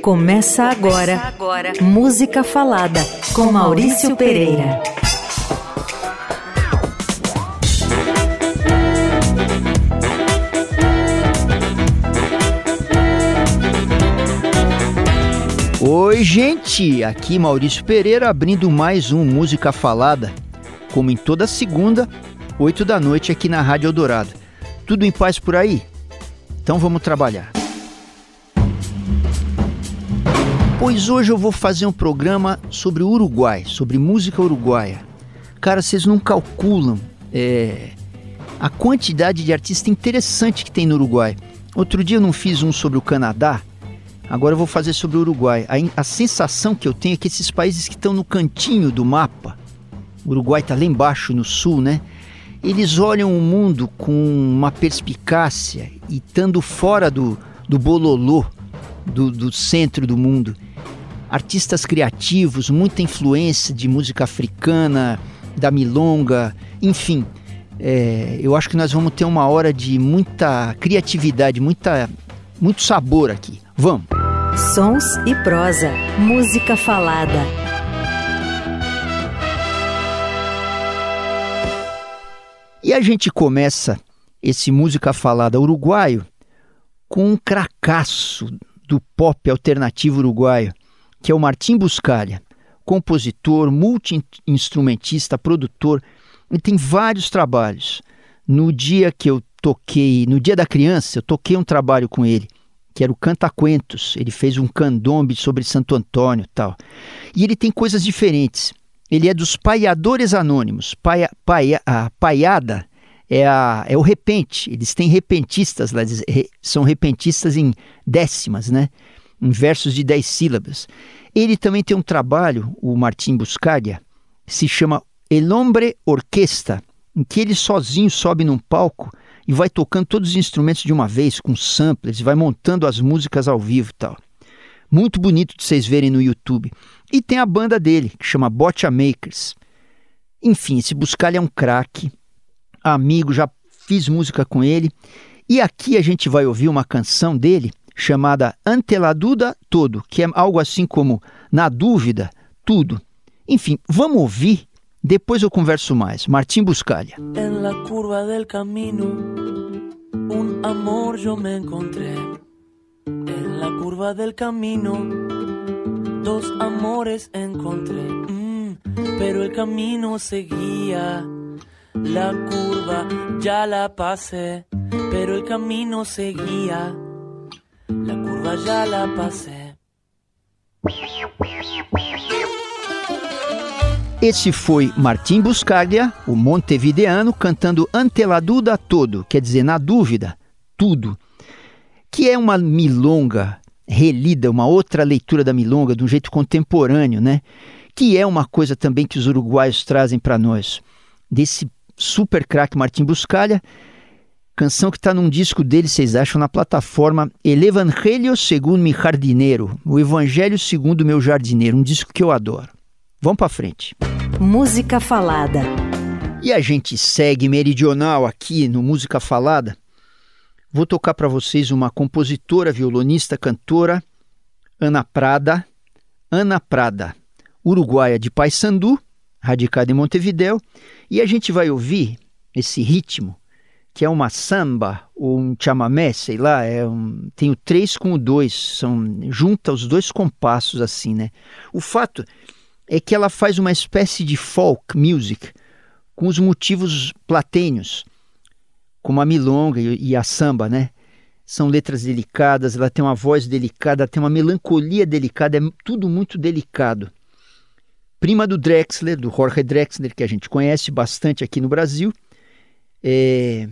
Começa agora, Começa agora. Música Falada com Maurício Pereira. Oi, gente! Aqui Maurício Pereira abrindo mais um Música Falada, como em toda segunda, 8 da noite aqui na Rádio Eldorado. Tudo em paz por aí? Então vamos trabalhar. Pois hoje eu vou fazer um programa sobre o Uruguai, sobre música uruguaia. Cara, vocês não calculam é, a quantidade de artista interessante que tem no Uruguai. Outro dia eu não fiz um sobre o Canadá, agora eu vou fazer sobre o Uruguai. A, a sensação que eu tenho é que esses países que estão no cantinho do mapa, o Uruguai está lá embaixo no sul, né? Eles olham o mundo com uma perspicácia e estando fora do, do bololô, do, do centro do mundo artistas criativos, muita influência de música africana, da milonga, enfim. É, eu acho que nós vamos ter uma hora de muita criatividade, muita, muito sabor aqui. Vamos! Sons e prosa, música falada. E a gente começa esse música falada uruguaio com um cracaço do pop alternativo uruguaio, que é o Martim Buscalha, compositor, multi-instrumentista, produtor, e tem vários trabalhos. No dia que eu toquei, no dia da criança, eu toquei um trabalho com ele, que era o Canta Cuentos. Ele fez um candombe sobre Santo Antônio tal. E ele tem coisas diferentes. Ele é dos paiadores anônimos. Paia, paia, a paiada é, a, é o repente. Eles têm repentistas lá, são repentistas em décimas, né? Em versos de dez sílabas. Ele também tem um trabalho, o Martim Buscaria, se chama El Hombre Orquesta, em que ele sozinho sobe num palco e vai tocando todos os instrumentos de uma vez, com samplers, vai montando as músicas ao vivo e tal. Muito bonito de vocês verem no YouTube. E tem a banda dele, que chama Botcha Makers. Enfim, esse Buscalha é um craque, amigo, já fiz música com ele. E aqui a gente vai ouvir uma canção dele chamada Ante la Duda Todo, que é algo assim como Na Dúvida, Tudo. Enfim, vamos ouvir, depois eu converso mais. Martim Buscalha. En la curva del camino, un amor yo me encontré. En la curva del camino, dos amores encontré. Mm, pero el camino seguía, la curva ya la pasé, pero el camino seguía. La curva já la. Esse foi Martim Buscaglia, o montevideano, cantando Ante la Duda Todo, quer dizer, na dúvida, tudo. Que é uma milonga relida, uma outra leitura da milonga, de um jeito contemporâneo, né? Que é uma coisa também que os uruguaios trazem para nós. Desse super craque Martim Buscaglia, Canção que está num disco dele, vocês acham, na plataforma El Evangelho segundo mi jardineiro, o Evangelho segundo meu jardineiro, um disco que eu adoro. Vamos para frente. Música Falada. E a gente segue meridional aqui no Música Falada. Vou tocar para vocês uma compositora, violonista, cantora, Ana Prada. Ana Prada, uruguaia de Paysandu, radicada em Montevideo, e a gente vai ouvir esse ritmo que é uma samba ou um chamamé, sei lá, é um, tem o três com o dois, são junta os dois compassos assim, né? O fato é que ela faz uma espécie de folk music com os motivos platênios, como a milonga e a samba, né? São letras delicadas, ela tem uma voz delicada, tem uma melancolia delicada, é tudo muito delicado. Prima do Drexler, do Jorge Drexler, que a gente conhece bastante aqui no Brasil, é,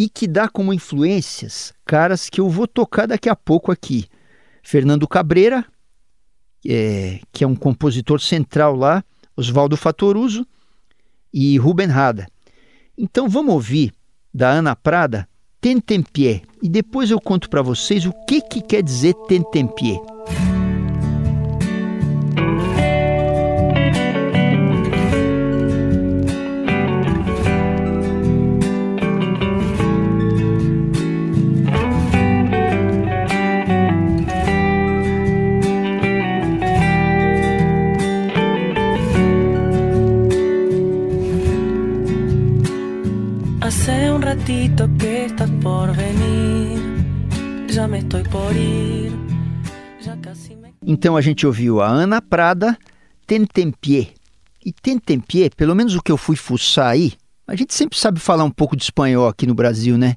e que dá como influências caras que eu vou tocar daqui a pouco aqui. Fernando Cabreira, é, que é um compositor central lá, Oswaldo Fatoruso e Ruben Rada. Então vamos ouvir da Ana Prada Tentempié e depois eu conto para vocês o que, que quer dizer Tentempié. Que estás por venir. Já me estoy por ir. Já casi me... Então a gente ouviu a Ana Prada, Tentempié. E Tentempié, pelo menos o que eu fui fuçar aí, a gente sempre sabe falar um pouco de espanhol aqui no Brasil, né?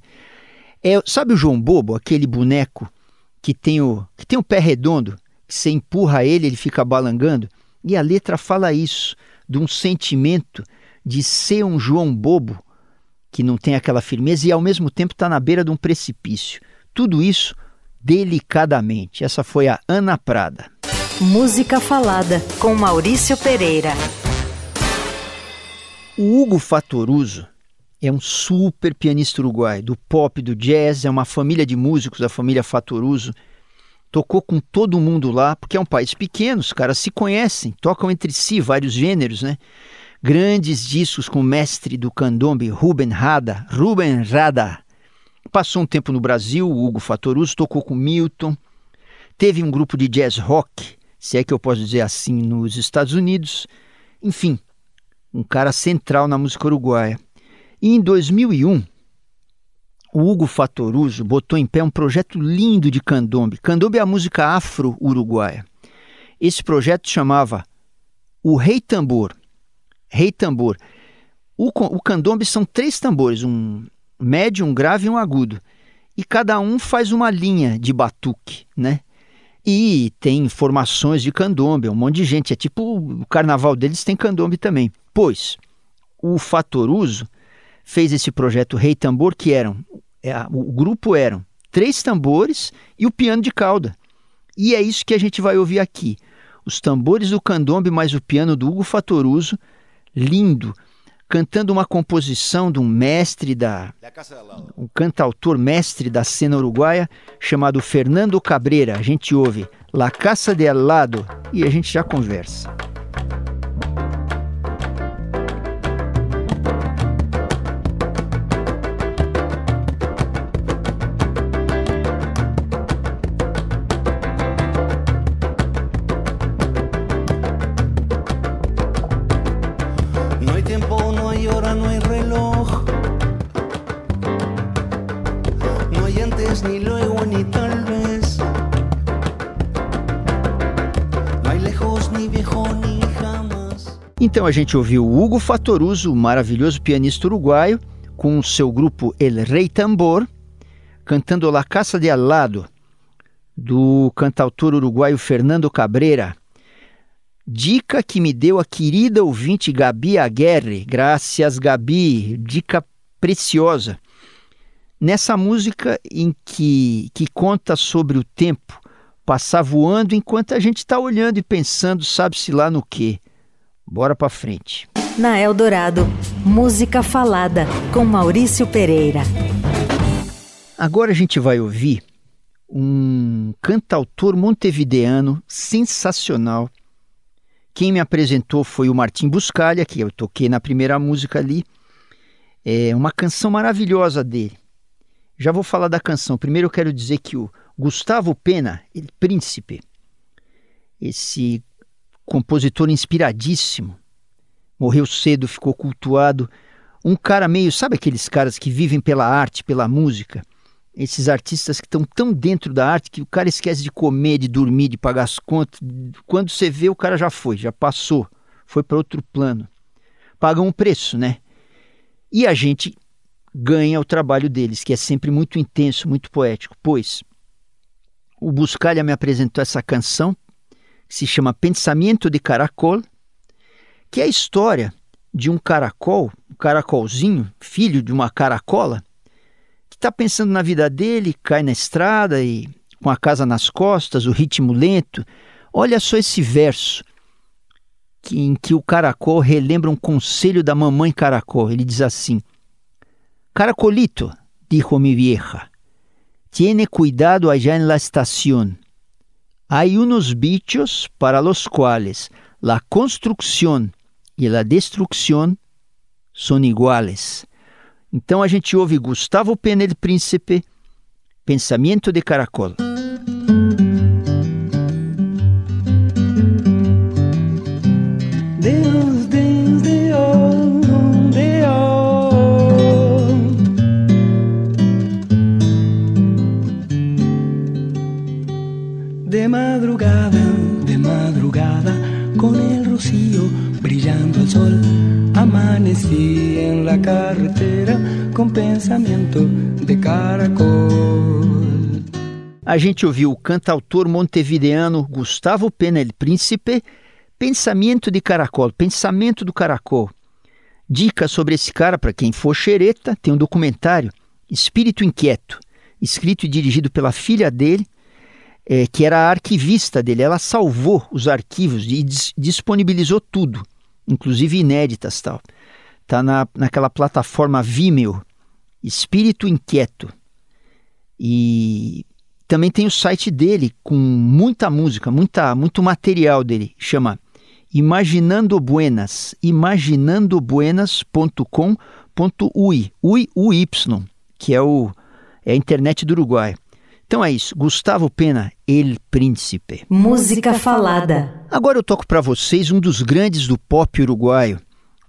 É, sabe o João Bobo, aquele boneco que tem o, que tem o pé redondo, que você empurra ele, ele fica balangando? E a letra fala isso, de um sentimento de ser um João Bobo que não tem aquela firmeza e ao mesmo tempo está na beira de um precipício. Tudo isso delicadamente. Essa foi a Ana Prada. Música Falada com Maurício Pereira. O Hugo Fatoruso é um super pianista uruguaio, do pop, do jazz, é uma família de músicos, a família Fatoruso. Tocou com todo mundo lá, porque é um país pequeno, os caras se conhecem, tocam entre si vários gêneros, né? Grandes discos com o mestre do candombe, Ruben Rada, Ruben Rada. Passou um tempo no Brasil, Hugo Fatoruso tocou com Milton. Teve um grupo de jazz rock, se é que eu posso dizer assim, nos Estados Unidos. Enfim, um cara central na música uruguaia. E em 2001, o Hugo Fatoruso botou em pé um projeto lindo de candombe. Candombe é a música afro-uruguaia. Esse projeto chamava O Rei Tambor. Rei Tambor. O, o candombe são três tambores, um médio, um grave e um agudo. E cada um faz uma linha de batuque, né? E tem formações de candombe, um monte de gente. É tipo o carnaval deles tem candombe também. Pois o Fatoruso fez esse projeto Rei Tambor, que eram é, o grupo eram três tambores e o piano de cauda. E é isso que a gente vai ouvir aqui. Os tambores do candombe mais o piano do Hugo Fatoruso, lindo, cantando uma composição de um mestre da um cantautor mestre da cena uruguaia chamado Fernando Cabreira. A gente ouve La Casa de Al Lado e a gente já conversa. Então a gente ouviu o Hugo Fatoruso, maravilhoso pianista uruguaio, com seu grupo El Rei Tambor, cantando La Casa de Al Lado, do cantautor uruguaio Fernando Cabreira. Dica que me deu a querida ouvinte Gabi Aguerre. Graças, Gabi. Dica preciosa. Nessa música em que, que conta sobre o tempo passar voando enquanto a gente está olhando e pensando, sabe-se lá no quê. Bora para frente. Na Eldorado, música falada com Maurício Pereira. Agora a gente vai ouvir um cantautor montevideano sensacional. Quem me apresentou foi o Martim Buscalha, que eu toquei na primeira música ali. É uma canção maravilhosa dele. Já vou falar da canção. Primeiro eu quero dizer que o Gustavo Pena, ele, príncipe, esse compositor inspiradíssimo. Morreu cedo, ficou cultuado. Um cara meio, sabe aqueles caras que vivem pela arte, pela música? Esses artistas que estão tão dentro da arte que o cara esquece de comer, de dormir, de pagar as contas. Quando você vê, o cara já foi, já passou, foi para outro plano. Pagam um preço, né? E a gente ganha o trabalho deles, que é sempre muito intenso, muito poético. Pois o Buscalha me apresentou essa canção se chama Pensamento de Caracol, que é a história de um caracol, um caracolzinho, filho de uma caracola, que está pensando na vida dele, cai na estrada e com a casa nas costas, o ritmo lento. Olha só esse verso que, em que o caracol relembra um conselho da mamãe caracol. Ele diz assim: Caracolito, dijo mi vieja, tiene cuidado allá en la estación. Hay unos bichos para los cuales la construcción y la destrucción são iguales. Então a gente ouve Gustavo Pena el Príncipe, Pensamento de Caracol. Gente ouviu o cantautor montevideano Gustavo Pena el Príncipe, Pensamento de Caracol, Pensamento do Caracol. Dica sobre esse cara para quem for xereta, tem um documentário, Espírito Inquieto, escrito e dirigido pela filha dele, é, que era a arquivista dele. Ela salvou os arquivos e disponibilizou tudo, inclusive inéditas tal. Tá na, naquela plataforma Vimeo, Espírito Inquieto. E também tem o site dele com muita música, muita, muito material dele. Chama Imaginando Buenas, imaginandobuenas.com.ui, ui, UY, que é, o, é a internet do Uruguai. Então é isso, Gustavo Pena, El Príncipe. Música falada. Agora eu toco para vocês um dos grandes do pop uruguaio,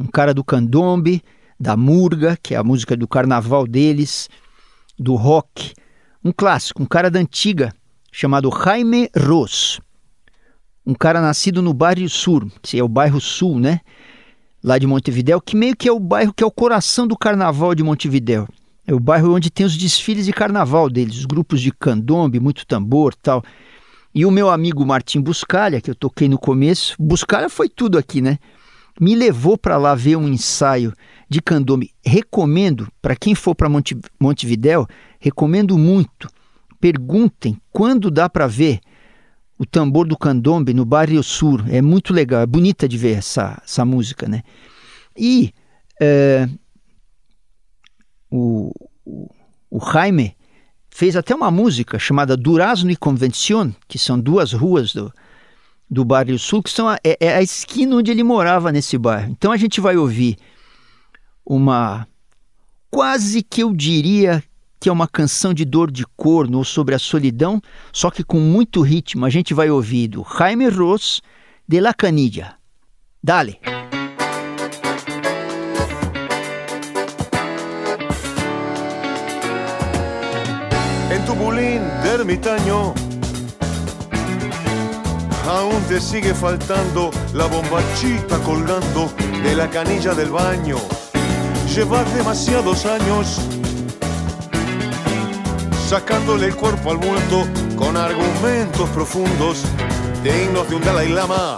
um cara do candombe, da murga, que é a música do carnaval deles, do rock, um clássico, um cara da antiga, chamado Jaime Ros. Um cara nascido no bairro Sul, que é o bairro Sul, né? Lá de Montevidéu, que meio que é o bairro que é o coração do carnaval de Montevidéu. É o bairro onde tem os desfiles de carnaval deles, os grupos de candombe, muito tambor tal. E o meu amigo Martim Buscalha, que eu toquei no começo, Buscalha foi tudo aqui, né? Me levou para lá ver um ensaio de candombe. Recomendo, para quem for para Monte, Montevidéu, recomendo muito. Perguntem quando dá para ver o tambor do candombe no Barrio Sur. É muito legal, é bonita de ver essa, essa música, né? E é, o, o, o Jaime fez até uma música chamada Durazno e Convención, que são duas ruas do, do Barrio Sul, que são a, é, é a esquina onde ele morava nesse bairro. Então a gente vai ouvir uma quase que eu diria que é uma canção de dor de corno ou sobre a solidão, só que com muito ritmo. A gente vai ouvir do Jaime Ross de La Canilla. Dale! En tu bulín de ermitaño aún te sigue faltando la bombachita colgando de la canilla del baño. Llevas demasiados años sacándole el cuerpo al muerto con argumentos profundos dignos de un Dalai Lama.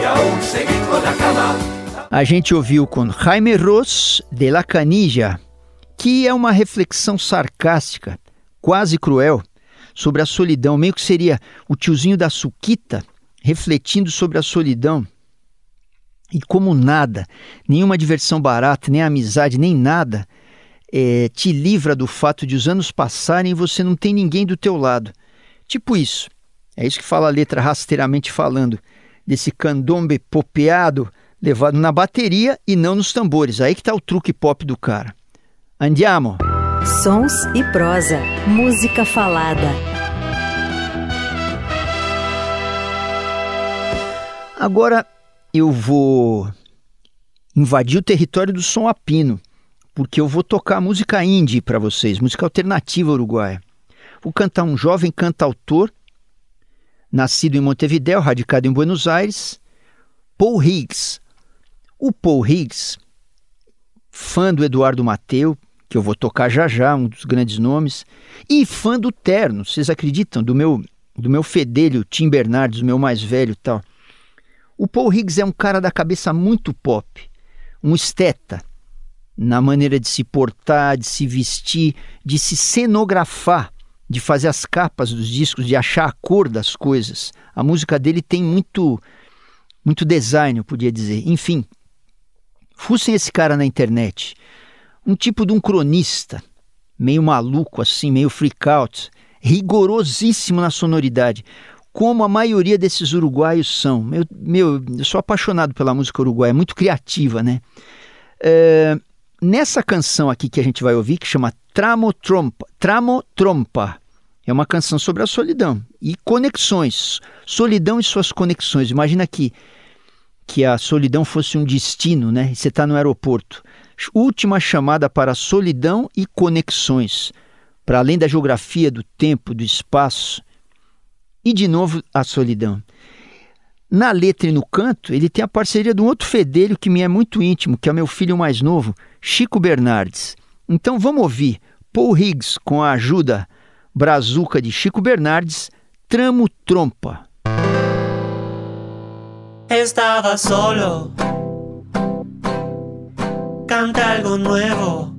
Y aún seguir con la cama. A gente ouviu com Jaime Ross de La Canija, que é uma reflexão sarcástica, quase cruel, sobre a solidão, meio que seria o tiozinho da Suquita refletindo sobre a solidão. E como nada, nenhuma diversão barata, nem amizade, nem nada é, te livra do fato de os anos passarem e você não tem ninguém do teu lado. Tipo isso. É isso que fala a letra rasteiramente falando, desse candombe popeado levado na bateria e não nos tambores. Aí que tá o truque pop do cara. Andiamo! Sons e prosa. Música falada. Agora eu vou invadir o território do som apino porque eu vou tocar música indie para vocês, música alternativa uruguaia. Vou cantar um jovem cantautor, nascido em Montevideo, radicado em Buenos Aires, Paul Higgs. O Paul Higgs, fã do Eduardo Mateu, que eu vou tocar já já, um dos grandes nomes, e fã do Terno, vocês acreditam? Do meu, do meu fedelho Tim Bernardes, o meu mais velho tal. O Paul Higgs é um cara da cabeça muito pop, um esteta, na maneira de se portar, de se vestir, de se cenografar, de fazer as capas dos discos, de achar a cor das coisas. A música dele tem muito muito design, eu podia dizer. Enfim, fussem esse cara na internet, um tipo de um cronista, meio maluco assim, meio freak out, rigorosíssimo na sonoridade, como a maioria desses uruguaios são. Meu, meu, eu sou apaixonado pela música uruguaia, muito criativa, né? É, nessa canção aqui que a gente vai ouvir, que chama Tramo Trompa, Tramo Trompa, é uma canção sobre a solidão e conexões, solidão e suas conexões. Imagina que que a solidão fosse um destino, né? Você está no aeroporto. Última chamada para solidão e conexões. Para além da geografia, do tempo, do espaço. E de novo a solidão. Na letra e no canto, ele tem a parceria de um outro fedelho que me é muito íntimo, que é meu filho mais novo, Chico Bernardes. Então vamos ouvir Paul Higgs com a ajuda brazuca de Chico Bernardes, Tramo Trompa. Estava solo, canta algo nuevo,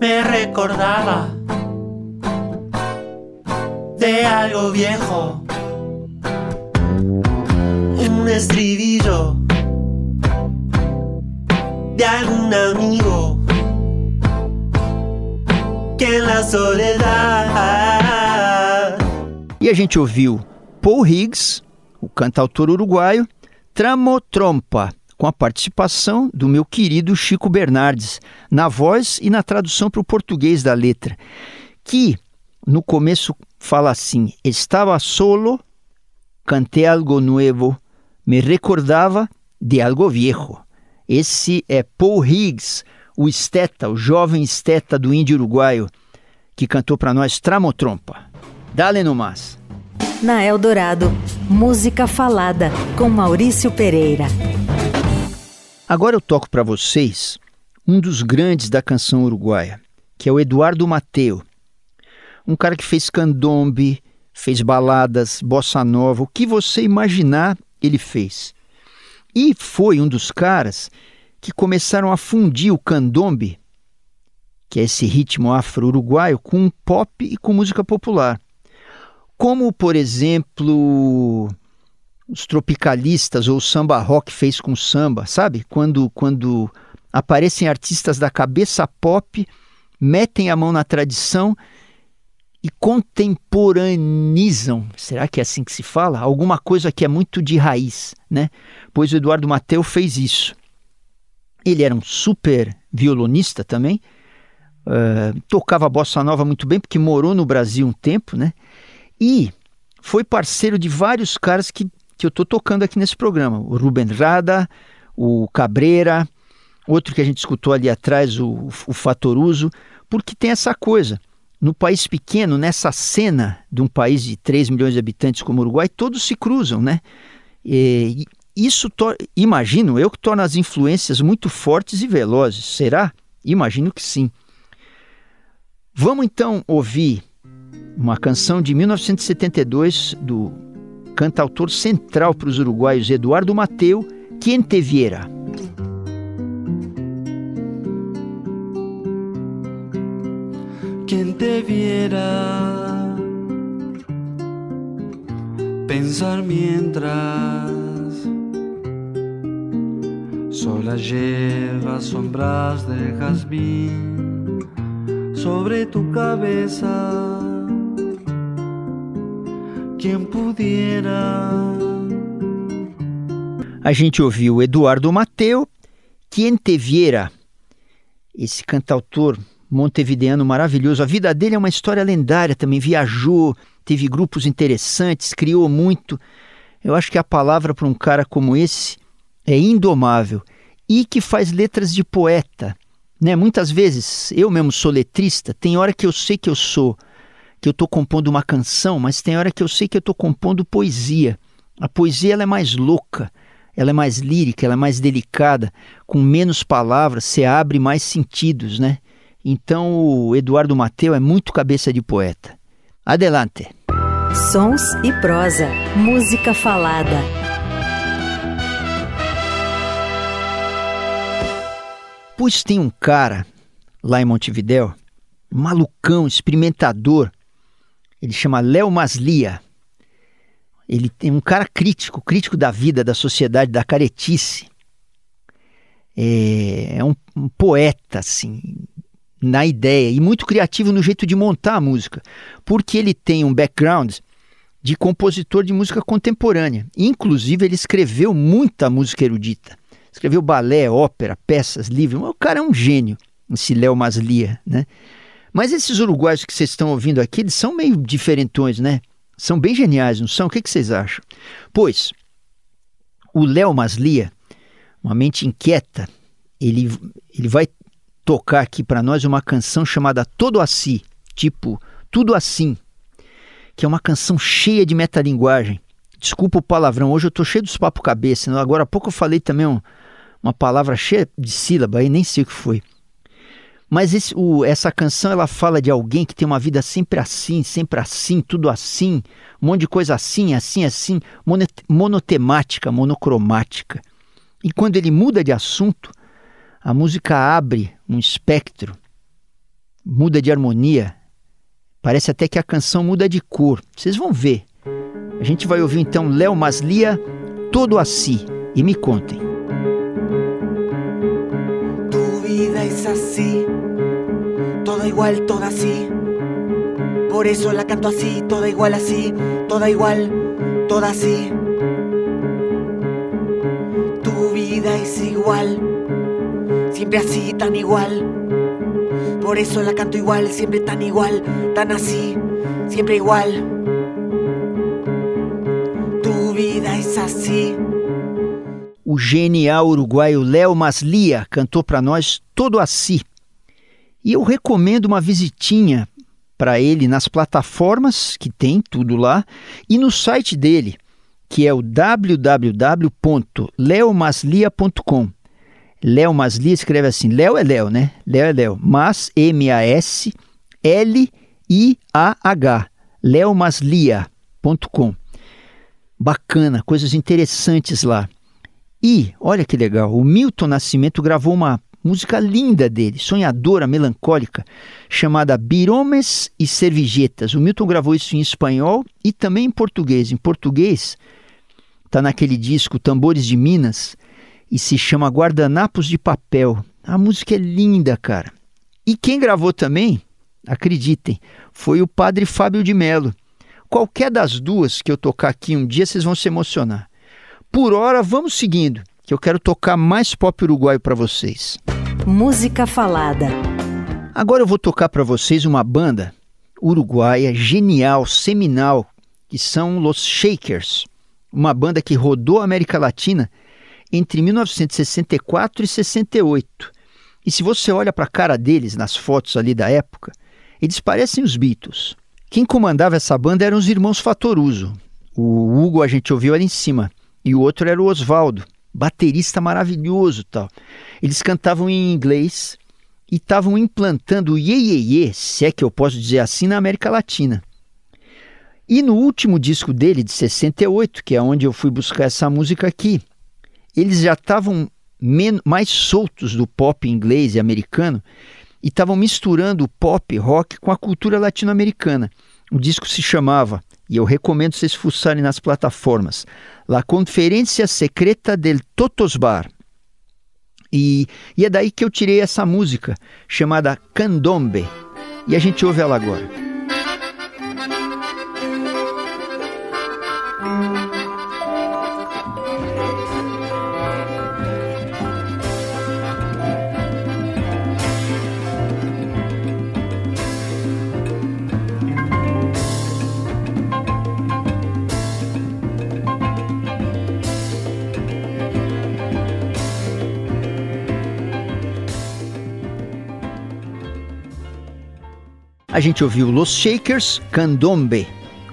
me recordaba de algo viejo. Un estribillo de algún amigo que en la soledad. E a gente ouviu Paul Higgs, o cantautor uruguaio, Tramotrompa, com a participação do meu querido Chico Bernardes, na voz e na tradução para o português da letra, que no começo fala assim: Estava solo, cantei algo novo, me recordava de algo viejo. Esse é Paul Higgs, o esteta, o jovem esteta do índio uruguaio, que cantou para nós Tramotrompa. Dale no mas. Na Eldorado, música falada com Maurício Pereira. Agora eu toco para vocês um dos grandes da canção uruguaia, que é o Eduardo Mateu um cara que fez candombe, fez baladas, bossa nova, o que você imaginar, ele fez. E foi um dos caras que começaram a fundir o candombe, que é esse ritmo afro-uruguaio, com pop e com música popular. Como, por exemplo, os tropicalistas ou o samba rock fez com samba, sabe? Quando, quando aparecem artistas da cabeça pop, metem a mão na tradição e contemporaneizam, será que é assim que se fala? Alguma coisa que é muito de raiz, né? Pois o Eduardo Mateu fez isso. Ele era um super violonista também, uh, tocava bossa nova muito bem, porque morou no Brasil um tempo, né? E foi parceiro de vários caras que, que eu estou tocando aqui nesse programa. O Ruben Rada, o Cabreira, outro que a gente escutou ali atrás, o, o Fatoruso, porque tem essa coisa no país pequeno, nessa cena de um país de 3 milhões de habitantes como o Uruguai, todos se cruzam, né? E isso, imagino eu, que torna as influências muito fortes e velozes. Será? Imagino que sim. Vamos então ouvir uma canção de 1972 do cantautor central para os uruguaios Eduardo Mateu, Quem Te Viera. quien pensar mientras sola lleva sombras de jazmín sobre tu cabeza. Quem pudiera. A gente ouviu Eduardo Mateu, Quem Te Viera, esse cantautor montevideano maravilhoso. A vida dele é uma história lendária também. Viajou, teve grupos interessantes, criou muito. Eu acho que a palavra para um cara como esse é indomável e que faz letras de poeta. Né? Muitas vezes, eu mesmo sou letrista, tem hora que eu sei que eu sou, que eu estou compondo uma canção, mas tem hora que eu sei que eu estou compondo poesia. A poesia ela é mais louca, ela é mais lírica, ela é mais delicada, com menos palavras, você abre mais sentidos, né? Então o Eduardo Mateu é muito cabeça de poeta. Adelante. Sons e prosa, música falada. Pois tem um cara lá em Montevidéu, malucão, experimentador. Ele chama Léo Maslia. Ele tem um cara crítico, crítico da vida, da sociedade, da caretice. É, é um, um poeta, assim, na ideia e muito criativo no jeito de montar a música, porque ele tem um background de compositor de música contemporânea. Inclusive, ele escreveu muita música erudita. Escreveu balé, ópera, peças, livros. O cara é um gênio, esse Léo Maslia, né? Mas esses uruguaios que vocês estão ouvindo aqui, eles são meio diferentões, né? São bem geniais, não são? O que, que vocês acham? Pois, o Léo Maslia, uma mente inquieta, ele, ele vai tocar aqui para nós uma canção chamada Todo Assim, tipo Tudo Assim, que é uma canção cheia de metalinguagem. Desculpa o palavrão, hoje eu tô cheio dos papo cabeça. Agora há pouco eu falei também um, uma palavra cheia de sílaba, aí nem sei o que foi. Mas esse, o, essa canção ela fala de alguém que tem uma vida sempre assim, sempre assim, tudo assim, um monte de coisa assim, assim, assim, monotemática, monocromática. E quando ele muda de assunto, a música abre um espectro, muda de harmonia. Parece até que a canção muda de cor. Vocês vão ver. A gente vai ouvir então Léo Maslia, Todo Assim, e me contem. Tu vida es así, toda igual, toda así. Por eso la canto así, toda igual así, toda igual, toda así. Tu vida es igual, siempre así, tan igual. Por eso la canto igual, siempre tan igual, tan así, siempre igual. vida es así. O genial uruguaio Léo Maslia cantou para nós todo assim. E eu recomendo uma visitinha para ele nas plataformas, que tem tudo lá, e no site dele, que é o www.leomaslia.com. Léo Maslia escreve assim: Léo é Léo, né? Léo é Léo. Mas, M-A-S, L-I-A-H. leomaslia.com bacana, coisas interessantes lá. E, olha que legal, o Milton Nascimento gravou uma música linda dele, sonhadora, melancólica, chamada Biromes e Servijetas. O Milton gravou isso em espanhol e também em português. Em português, está naquele disco Tambores de Minas e se chama Guardanapos de Papel. A música é linda, cara. E quem gravou também, acreditem, foi o padre Fábio de Melo. Qualquer das duas que eu tocar aqui um dia, vocês vão se emocionar. Por hora, vamos seguindo, que eu quero tocar mais pop uruguaio para vocês. Música falada. Agora eu vou tocar para vocês uma banda uruguaia genial, seminal, que são Los Shakers, uma banda que rodou a América Latina entre 1964 e 68. E se você olha para a cara deles nas fotos ali da época, eles parecem os Beatles. Quem comandava essa banda eram os irmãos Fatoruso. O Hugo a gente ouviu ali em cima e o outro era o Oswaldo, baterista maravilhoso tal. Eles cantavam em inglês e estavam implantando o Ye se é que eu posso dizer assim, na América Latina. E no último disco dele, de 68, que é onde eu fui buscar essa música aqui, eles já estavam mais soltos do pop inglês e americano e estavam misturando o pop rock com a cultura latino-americana. O disco se chamava, e eu recomendo vocês fuçarem nas plataformas, La Conferência Secreta del Totos Bar. E, e é daí que eu tirei essa música, chamada Candombe, e a gente ouve ela agora. A gente ouviu Los Shakers, Candombe.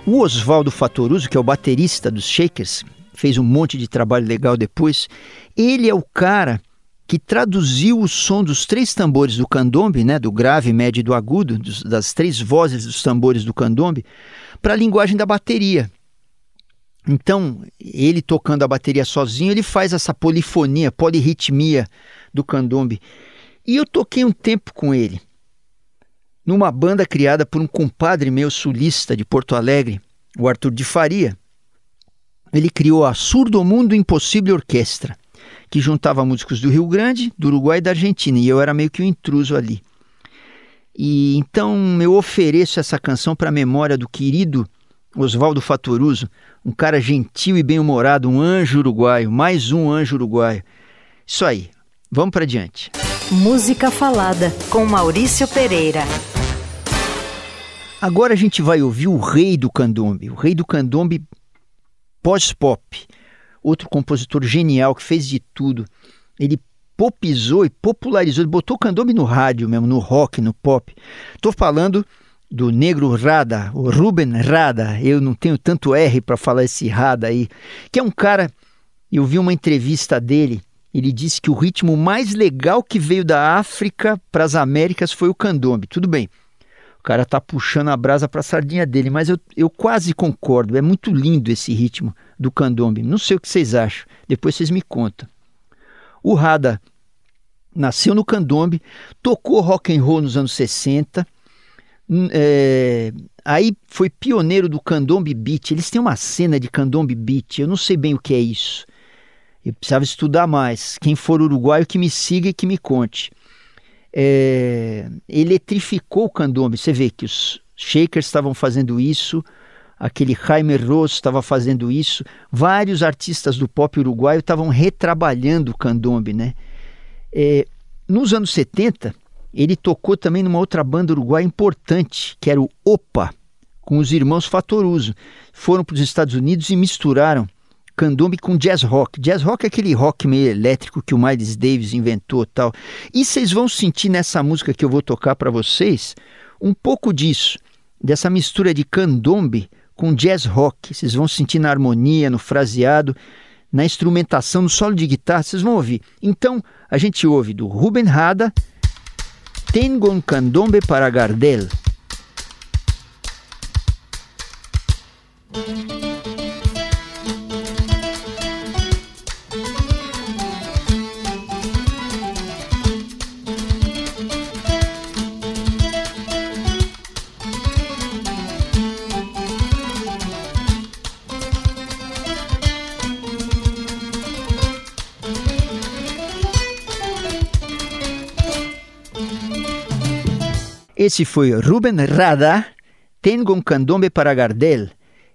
O Oswaldo Fatoruso, que é o baterista dos Shakers, fez um monte de trabalho legal depois. Ele é o cara que traduziu o som dos três tambores do candombe, né, do grave, médio e do agudo, dos, das três vozes dos tambores do candombe, para a linguagem da bateria. Então, ele tocando a bateria sozinho, ele faz essa polifonia, polirritmia do candombe. E eu toquei um tempo com ele numa banda criada por um compadre meu sulista de Porto Alegre, o Arthur de Faria. Ele criou a Surdo Mundo Impossível Orquestra, que juntava músicos do Rio Grande, do Uruguai e da Argentina, e eu era meio que um intruso ali. E então eu ofereço essa canção para a memória do querido Oswaldo Fatoruso, um cara gentil e bem-humorado, um anjo uruguaio, mais um anjo uruguaio. Isso aí, vamos para diante. Música Falada, com Maurício Pereira. Agora a gente vai ouvir o rei do candombe, o rei do candombe pós-pop. Outro compositor genial que fez de tudo. Ele popizou e popularizou, ele botou o candombe no rádio mesmo, no rock, no pop. Estou falando do negro Rada, o Ruben Rada, eu não tenho tanto R para falar esse Rada aí, que é um cara, eu vi uma entrevista dele, ele disse que o ritmo mais legal que veio da África para as Américas foi o candombe. Tudo bem, cara tá puxando a brasa para a sardinha dele, mas eu, eu quase concordo, é muito lindo esse ritmo do candombe. Não sei o que vocês acham, depois vocês me contam. O Rada nasceu no candombe, tocou rock and roll nos anos 60, Hum, é, aí foi pioneiro do candombe beat. Eles têm uma cena de candombe beat. Eu não sei bem o que é isso. Eu precisava estudar mais. Quem for uruguaio que me siga e que me conte. É, eletrificou o candombe. Você vê que os shakers estavam fazendo isso. Aquele Jaime Ross estava fazendo isso. Vários artistas do pop uruguaio estavam retrabalhando o candombe, né? É, nos anos 70, ele tocou também numa outra banda uruguaia importante, que era o Opa, com os irmãos Fatoruso. Foram para os Estados Unidos e misturaram candombe com jazz rock. Jazz rock é aquele rock meio elétrico que o Miles Davis inventou tal. E vocês vão sentir nessa música que eu vou tocar para vocês um pouco disso, dessa mistura de candombe com jazz rock. Vocês vão sentir na harmonia, no fraseado, na instrumentação, no solo de guitarra, vocês vão ouvir. Então, a gente ouve do Ruben Rada Tengo un candombe para Gardel. Esse foi Ruben Rada, Tengo um candombe para Gardel,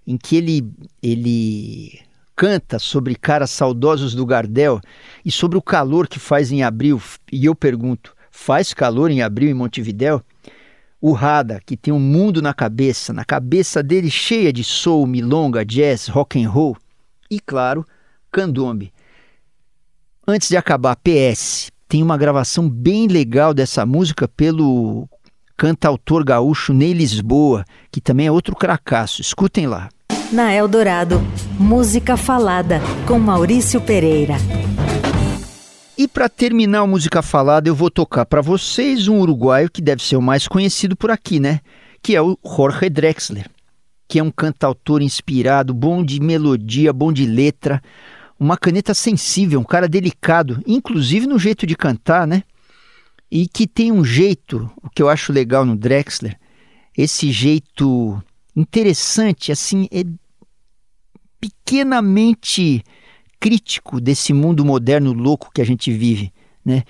em que ele, ele canta sobre caras saudosos do Gardel e sobre o calor que faz em abril. E eu pergunto, faz calor em abril em Montevidéu? O Rada, que tem um mundo na cabeça, na cabeça dele cheia de soul, milonga, jazz, rock and roll e, claro, candombe. Antes de acabar, PS, tem uma gravação bem legal dessa música pelo cantautor gaúcho Ney Lisboa, que também é outro cracaço. Escutem lá. Na Eldorado, música falada com Maurício Pereira. E para terminar a música falada, eu vou tocar para vocês um uruguaio que deve ser o mais conhecido por aqui, né? Que é o Jorge Drexler, que é um cantautor inspirado, bom de melodia, bom de letra, uma caneta sensível, um cara delicado, inclusive no jeito de cantar, né? E que tem um jeito, o que eu acho legal no Drexler, esse jeito interessante, assim, é pequenamente crítico desse mundo moderno louco que a gente vive, né?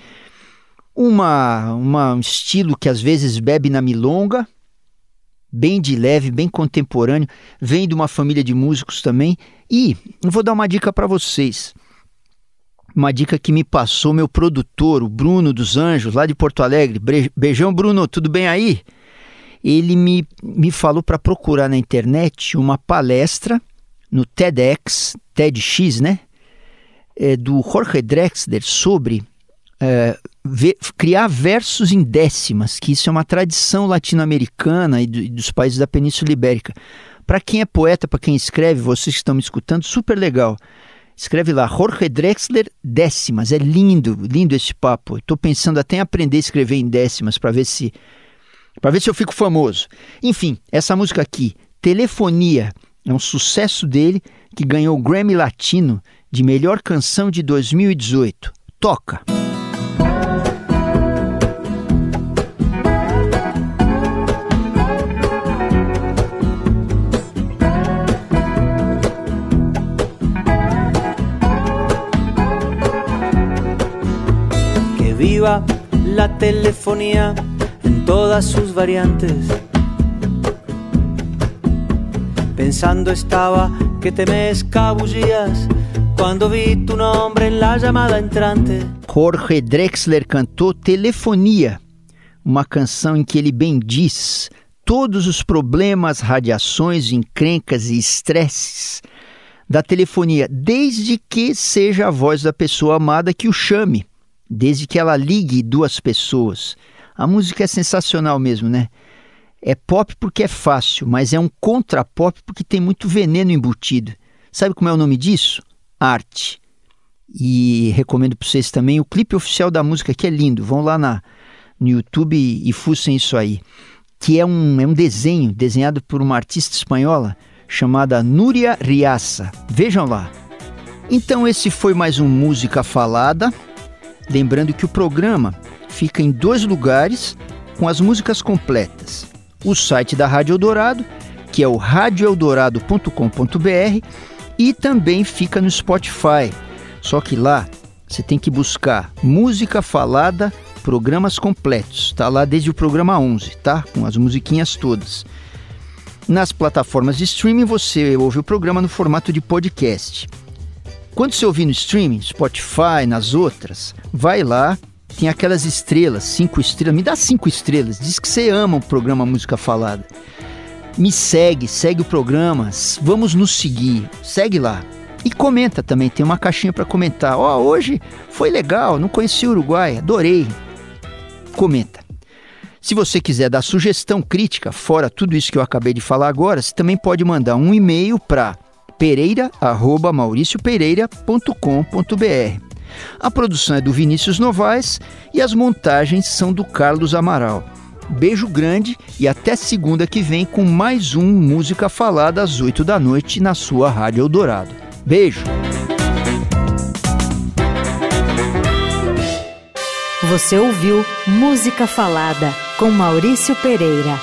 Uma, uma, um estilo que às vezes bebe na milonga, bem de leve, bem contemporâneo, vem de uma família de músicos também. E vou dar uma dica para vocês uma dica que me passou meu produtor, o Bruno dos Anjos, lá de Porto Alegre. Beijão, Bruno, tudo bem aí? Ele me, me falou para procurar na internet uma palestra no TEDx, TEDx, né? É, do Jorge Drexler sobre é, ver, criar versos em décimas, que isso é uma tradição latino-americana e, do, e dos países da Península Ibérica. Para quem é poeta, para quem escreve, vocês que estão me escutando, super legal. Escreve lá, Jorge Drexler, décimas. É lindo, lindo esse papo. Estou pensando até em aprender a escrever em décimas para ver se para ver se eu fico famoso. Enfim, essa música aqui, Telefonia, é um sucesso dele que ganhou o Grammy Latino de melhor canção de 2018. Toca! Viva la telefonía en todas sus variantes. Pensando estaba que te me escabullías cuando vi tu nombre en la llamada entrante. Jorge Drexler cantou Telefonia, uma canção em que ele bendiz todos os problemas, radiações, encrencas e estresses da telefonia, desde que seja a voz da pessoa amada que o chame desde que ela ligue duas pessoas. A música é sensacional mesmo, né? É pop porque é fácil, mas é um contra-pop porque tem muito veneno embutido. Sabe como é o nome disso? Arte. E recomendo para vocês também o clipe oficial da música, que é lindo. Vão lá na, no YouTube e, e fuçem isso aí. Que é um, é um desenho desenhado por uma artista espanhola chamada Núria Riassa. Vejam lá. Então, esse foi mais um Música Falada. Lembrando que o programa fica em dois lugares com as músicas completas: o site da Rádio Eldorado, que é o radioeldorado.com.br, e também fica no Spotify. Só que lá você tem que buscar Música Falada, programas completos. Está lá desde o programa 11, tá? Com as musiquinhas todas. Nas plataformas de streaming você ouve o programa no formato de podcast. Quando você ouvir no streaming, Spotify, nas outras, vai lá, tem aquelas estrelas, cinco estrelas, me dá cinco estrelas, diz que você ama o programa Música Falada. Me segue, segue o programa, vamos nos seguir, segue lá. E comenta também, tem uma caixinha para comentar. Ó, oh, hoje foi legal, não conheci o Uruguai, adorei. Comenta. Se você quiser dar sugestão crítica, fora tudo isso que eu acabei de falar agora, você também pode mandar um e-mail para pereira@mauriciopereira.com.br. A produção é do Vinícius Novaes e as montagens são do Carlos Amaral. Beijo grande e até segunda que vem com mais um Música Falada às 8 da noite na sua Rádio Eldorado. Beijo! Você ouviu Música Falada com Maurício Pereira.